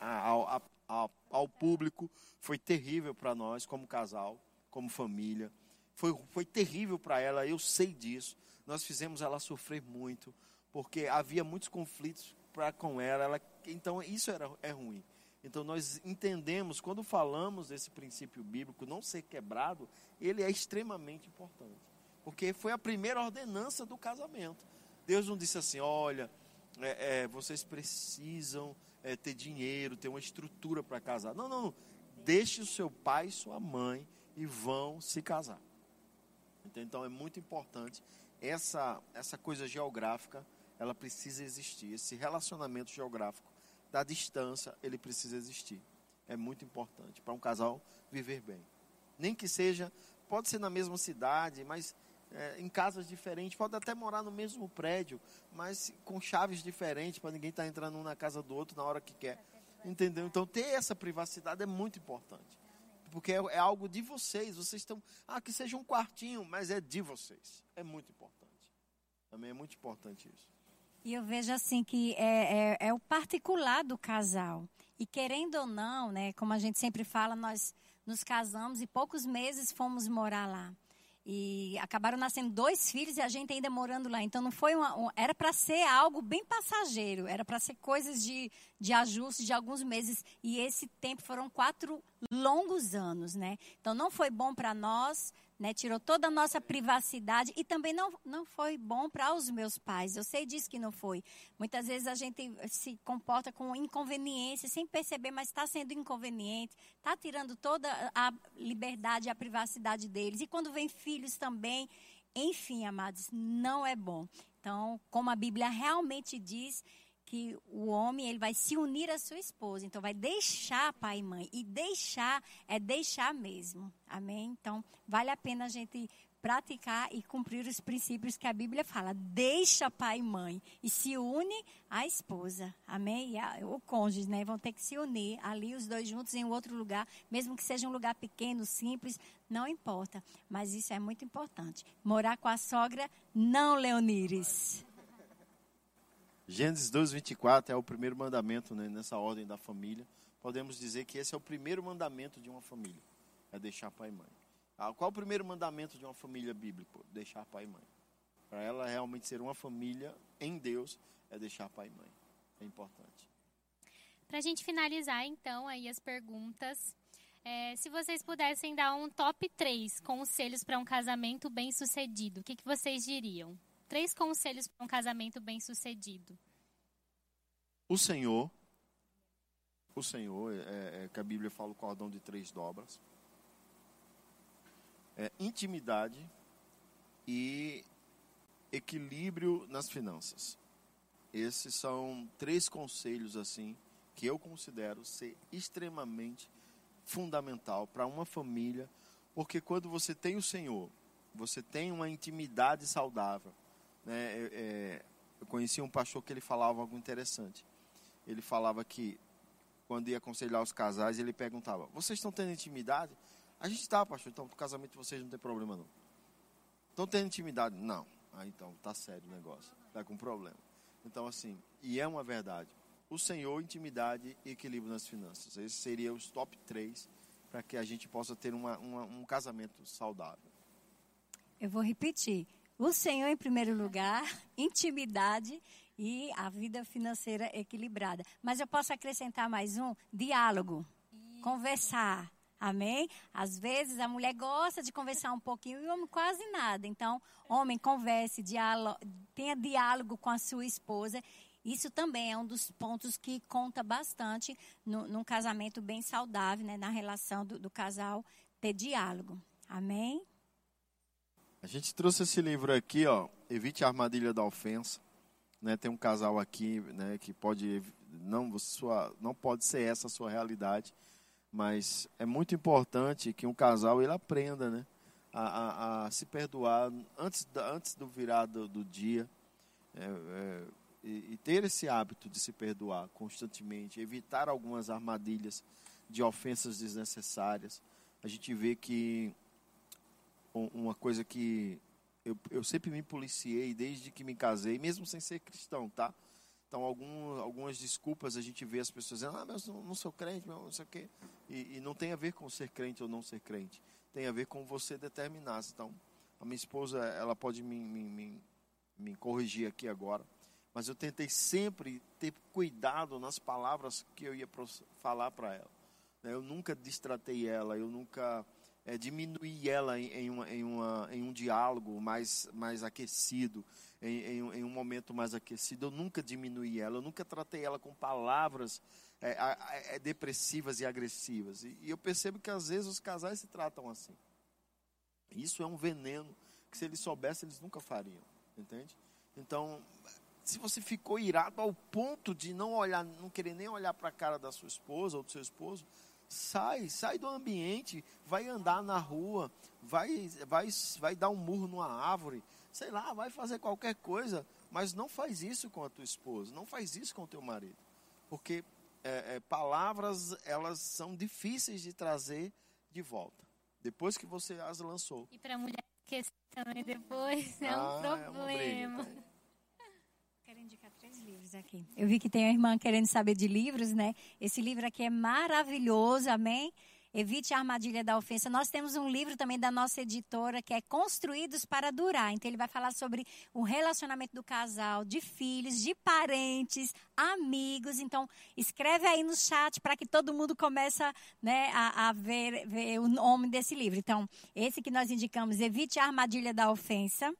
a, a, ao, ao público, foi terrível para nós como casal, como família. Foi, foi terrível para ela, eu sei disso. Nós fizemos ela sofrer muito, porque havia muitos conflitos para com ela, ela. Então isso era, é ruim. Então nós entendemos, quando falamos desse princípio bíblico não ser quebrado, ele é extremamente importante. Porque foi a primeira ordenança do casamento. Deus não disse assim, olha, é, é, vocês precisam é, ter dinheiro, ter uma estrutura para casar. Não, não, não. Deixe o seu pai e sua mãe e vão se casar. Então é muito importante essa, essa coisa geográfica, ela precisa existir. Esse relacionamento geográfico da distância, ele precisa existir. É muito importante para um casal viver bem. Nem que seja, pode ser na mesma cidade, mas é, em casas diferentes, pode até morar no mesmo prédio, mas com chaves diferentes, para ninguém estar tá entrando um na casa do outro na hora que quer. Entendeu? Então, ter essa privacidade é muito importante. Porque é, é algo de vocês. Vocês estão. Ah, que seja um quartinho, mas é de vocês. É muito importante. Também é muito importante isso. E eu vejo assim que é, é, é o particular do casal. E querendo ou não, né, como a gente sempre fala, nós nos casamos e poucos meses fomos morar lá. E acabaram nascendo dois filhos e a gente ainda morando lá. Então não foi uma. Um, era para ser algo bem passageiro, era para ser coisas de, de ajuste de alguns meses. E esse tempo foram quatro longos anos, né? Então não foi bom para nós, né? Tirou toda a nossa privacidade e também não, não foi bom para os meus pais. Eu sei disso que não foi. Muitas vezes a gente se comporta com inconveniência sem perceber, mas está sendo inconveniente, está tirando toda a liberdade a privacidade deles. E quando vem filhos também, enfim, amados, não é bom. Então, como a Bíblia realmente diz, que o homem ele vai se unir à sua esposa. Então vai deixar pai e mãe. E deixar é deixar mesmo. Amém? Então vale a pena a gente praticar e cumprir os princípios que a Bíblia fala. Deixa pai e mãe e se une à esposa. Amém? E a, o cônjuge, né? Vão ter que se unir ali os dois juntos em outro lugar, mesmo que seja um lugar pequeno, simples, não importa. Mas isso é muito importante. Morar com a sogra, não, Leonires. Gênesis 2, 24 é o primeiro mandamento né, nessa ordem da família. Podemos dizer que esse é o primeiro mandamento de uma família: é deixar pai e mãe. Ah, qual o primeiro mandamento de uma família bíblica? Deixar pai e mãe. Para ela realmente ser uma família em Deus, é deixar pai e mãe. É importante. Para a gente finalizar, então, aí as perguntas. É, se vocês pudessem dar um top 3 conselhos para um casamento bem sucedido, o que, que vocês diriam? Três conselhos para um casamento bem sucedido. O Senhor, o Senhor, é, é, que a Bíblia fala o cordão de três dobras é, intimidade e equilíbrio nas finanças. Esses são três conselhos assim que eu considero ser extremamente fundamental para uma família, porque quando você tem o Senhor, você tem uma intimidade saudável. Né? É, eu conheci um pastor que ele falava algo interessante. Ele falava que quando ia aconselhar os casais, ele perguntava: "Vocês estão tendo intimidade?" A gente está, pastor, então o casamento de vocês não tem problema não. Estão tendo intimidade? Não. Ah, então, tá sério o negócio. Está com problema. Então, assim, e é uma verdade. O Senhor, intimidade e equilíbrio nas finanças. Esses seriam os top 3 para que a gente possa ter uma, uma, um casamento saudável. Eu vou repetir. O Senhor em primeiro lugar, intimidade e a vida financeira equilibrada. Mas eu posso acrescentar mais um: diálogo, conversar Amém? Às vezes a mulher gosta de conversar um pouquinho e o homem quase nada. Então, homem, converse, diálogo, tenha diálogo com a sua esposa. Isso também é um dos pontos que conta bastante no, num casamento bem saudável, né? na relação do, do casal, ter diálogo. Amém? A gente trouxe esse livro aqui, ó, Evite a Armadilha da Ofensa. Né, tem um casal aqui né, que pode não sua não pode ser essa a sua realidade mas é muito importante que um casal ele aprenda, né? A, a, a se perdoar antes, antes do virar do, dia. É, é, e, ter esse hábito de se perdoar constantemente, evitar algumas armadilhas de ofensas desnecessárias. A gente vê que uma coisa que eu, eu sempre me policiei desde que me casei, mesmo sem ser cristão, tá? Então, algum, algumas desculpas a gente vê as pessoas dizendo, ah, mas não, não sou crente, não sei o quê. E, e, não tem a ver com ser crente ou não ser crente. Tem a ver com você determinar. Então, a minha esposa, ela pode me, me, me, me corrigir aqui agora. Mas eu tentei sempre ter cuidado nas palavras que eu ia falar para ela. Né? Eu nunca distratei ela, eu nunca é, diminuí ela em, em, uma, em, uma, em um diálogo mais, mais aquecido em, em, em, um momento mais aquecido. Eu nunca diminuí ela, eu nunca tratei ela com palavras é, é, depressivas e agressivas. E, e, eu percebo que às vezes os casais se tratam assim. Isso é um veneno que se eles soubessem eles nunca fariam, entende? Então, se você ficou irado ao ponto de não olhar, não querer nem olhar para a cara da sua esposa ou do seu esposo, sai, sai do ambiente, vai andar na rua, vai, vai, vai dar um murro numa árvore, sei lá, vai fazer qualquer coisa, mas não faz isso com a tua esposa, não faz isso com o teu marido, porque é, é, palavras elas são difíceis de trazer de volta depois que você as lançou. E para a mulher esquecer também depois é um ah, problema. É Quero indicar três livros aqui. Eu vi que tem uma irmã querendo saber de livros, né? Esse livro aqui é maravilhoso, amém? Evite a armadilha da ofensa. Nós temos um livro também da nossa editora que é Construídos para Durar. Então ele vai falar sobre o relacionamento do casal, de filhos, de parentes, amigos. Então escreve aí no chat para que todo mundo comece né, a, a ver, ver o nome desse livro. Então esse que nós indicamos, Evite a armadilha da ofensa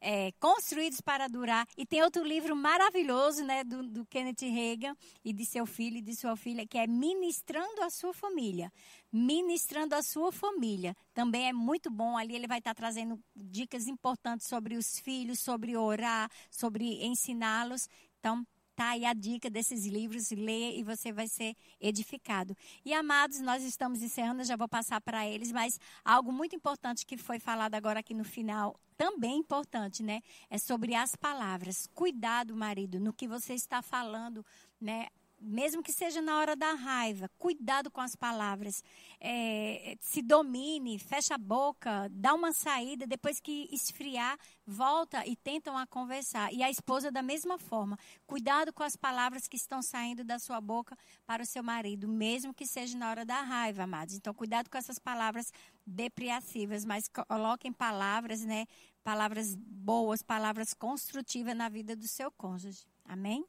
é, Construídos para Durar. E tem outro livro maravilhoso, né, do, do Kenneth Reagan e de seu filho e de sua filha, que é Ministrando a Sua Família. Ministrando a Sua Família. Também é muito bom. Ali ele vai estar trazendo dicas importantes sobre os filhos, sobre orar, sobre ensiná-los. Então, Tá aí a dica desses livros, lê e você vai ser edificado. E amados, nós estamos encerrando, já vou passar para eles, mas algo muito importante que foi falado agora aqui no final, também importante, né? É sobre as palavras. Cuidado, marido, no que você está falando, né? Mesmo que seja na hora da raiva, cuidado com as palavras. É, se domine, fecha a boca, dá uma saída, depois que esfriar, volta e tentam a conversar. E a esposa da mesma forma. Cuidado com as palavras que estão saindo da sua boca para o seu marido, mesmo que seja na hora da raiva, amados. Então, cuidado com essas palavras depreciativas, mas coloquem palavras, né? Palavras boas, palavras construtivas na vida do seu cônjuge. Amém?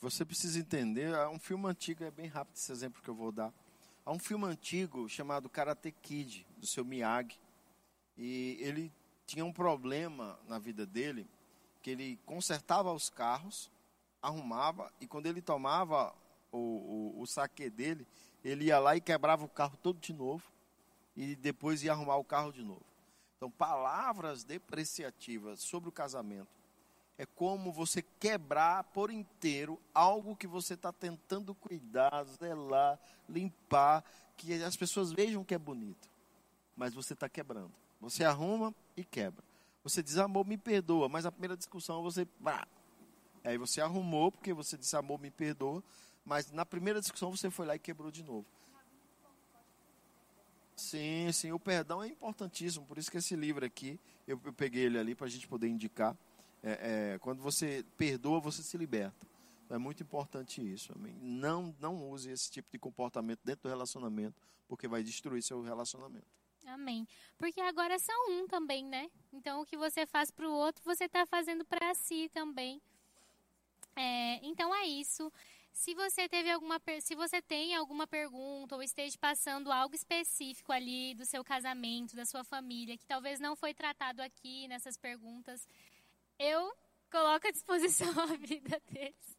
Você precisa entender, há um filme antigo, é bem rápido esse exemplo que eu vou dar. Há um filme antigo chamado Karate Kid, do seu Miyagi. E ele tinha um problema na vida dele, que ele consertava os carros, arrumava, e quando ele tomava o, o, o saque dele, ele ia lá e quebrava o carro todo de novo, e depois ia arrumar o carro de novo. Então, palavras depreciativas sobre o casamento é como você quebrar por inteiro algo que você está tentando cuidar, zelar, limpar, que as pessoas vejam que é bonito. Mas você está quebrando. Você arruma e quebra. Você diz, amor, me perdoa, mas a primeira discussão você. Aí você arrumou, porque você disse, amor, me perdoa, mas na primeira discussão você foi lá e quebrou de novo. Sim, sim, o perdão é importantíssimo, por isso que esse livro aqui, eu, eu peguei ele ali para a gente poder indicar. É, é, quando você perdoa, você se liberta. Então, é muito importante isso. Amém? Não, não use esse tipo de comportamento dentro do relacionamento, porque vai destruir seu relacionamento. Amém. Porque agora são um também, né? Então o que você faz para o outro, você está fazendo para si também. É, então é isso. Se você teve alguma, se você tem alguma pergunta ou esteja passando algo específico ali do seu casamento, da sua família, que talvez não foi tratado aqui nessas perguntas, eu coloco à disposição a vida deles.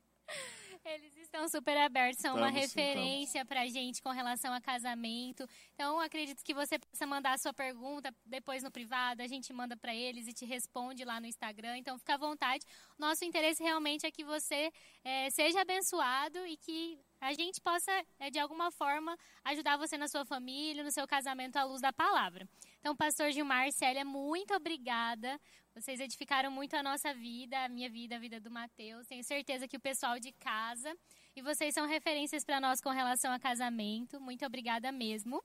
Eles estão super abertos, são uma referência para a gente com relação a casamento. Então, acredito que você possa mandar a sua pergunta depois no privado, a gente manda para eles e te responde lá no Instagram. Então, fica à vontade. Nosso interesse realmente é que você é, seja abençoado e que a gente possa, é, de alguma forma, ajudar você na sua família, no seu casamento à luz da palavra. Então, pastor Gilmar, Célia, muito obrigada. Vocês edificaram muito a nossa vida, a minha vida, a vida do Mateus. Tenho certeza que o pessoal de casa. E vocês são referências para nós com relação a casamento. Muito obrigada mesmo.